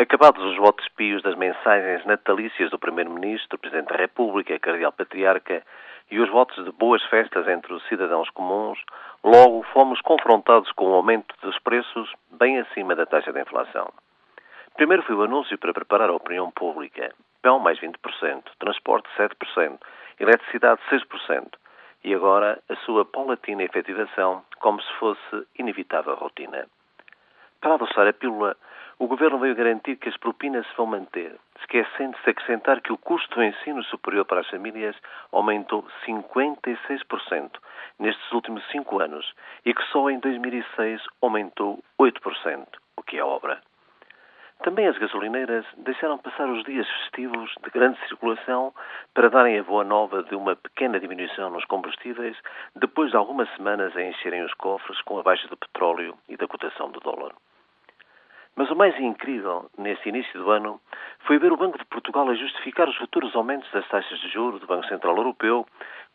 Acabados os votos pios das mensagens natalícias do Primeiro-Ministro, Presidente da República, Cardeal Patriarca e os votos de boas festas entre os cidadãos comuns, logo fomos confrontados com o aumento dos preços bem acima da taxa de inflação. Primeiro foi o anúncio para preparar a opinião pública. Pão mais 20%, transporte 7%, eletricidade 6%. E agora a sua paulatina efetivação como se fosse inevitável rotina. Para adoçar a pílula, o Governo veio garantir que as propinas se vão manter, esquecendo-se acrescentar que o custo do ensino superior para as famílias aumentou 56% nestes últimos cinco anos e que só em 2006 aumentou 8%, o que é obra. Também as gasolineiras deixaram passar os dias festivos de grande circulação para darem a boa nova de uma pequena diminuição nos combustíveis, depois de algumas semanas a encherem os cofres com a baixa do petróleo e da cotação do dólar. Mas o mais incrível nesse início do ano foi ver o Banco de Portugal a justificar os futuros aumentos das taxas de juros do Banco Central Europeu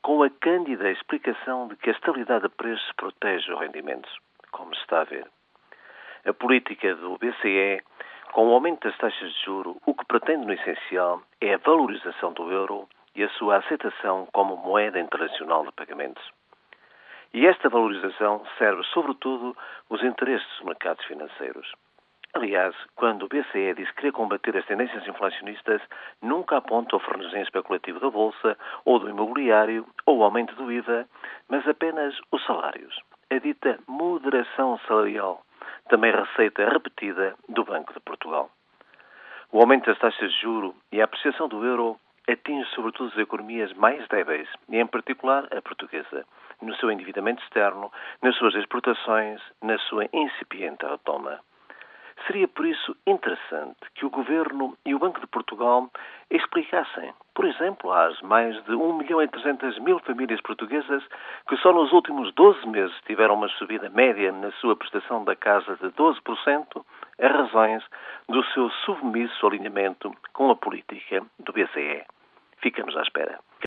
com a cândida explicação de que a estabilidade de preços protege os rendimentos, como se está a ver. A política do BCE, com o aumento das taxas de juro, o que pretende no essencial é a valorização do euro e a sua aceitação como moeda internacional de pagamentos. E esta valorização serve, sobretudo, os interesses dos mercados financeiros. Aliás, quando o BCE diz querer combater as tendências inflacionistas, nunca aponta o fornecimento especulativo da Bolsa ou do imobiliário ou o aumento do IVA, mas apenas os salários. A dita moderação salarial, também receita repetida do Banco de Portugal. O aumento das taxas de juro e a apreciação do euro atinge sobretudo as economias mais débeis, e em particular a portuguesa, no seu endividamento externo, nas suas exportações, na sua incipiente retoma. Seria por isso interessante que o Governo e o Banco de Portugal explicassem, por exemplo, às mais de 1 milhão e 300 mil famílias portuguesas que só nos últimos 12 meses tiveram uma subida média na sua prestação da casa de 12%, as razões do seu submisso alinhamento com a política do BCE. Ficamos à espera.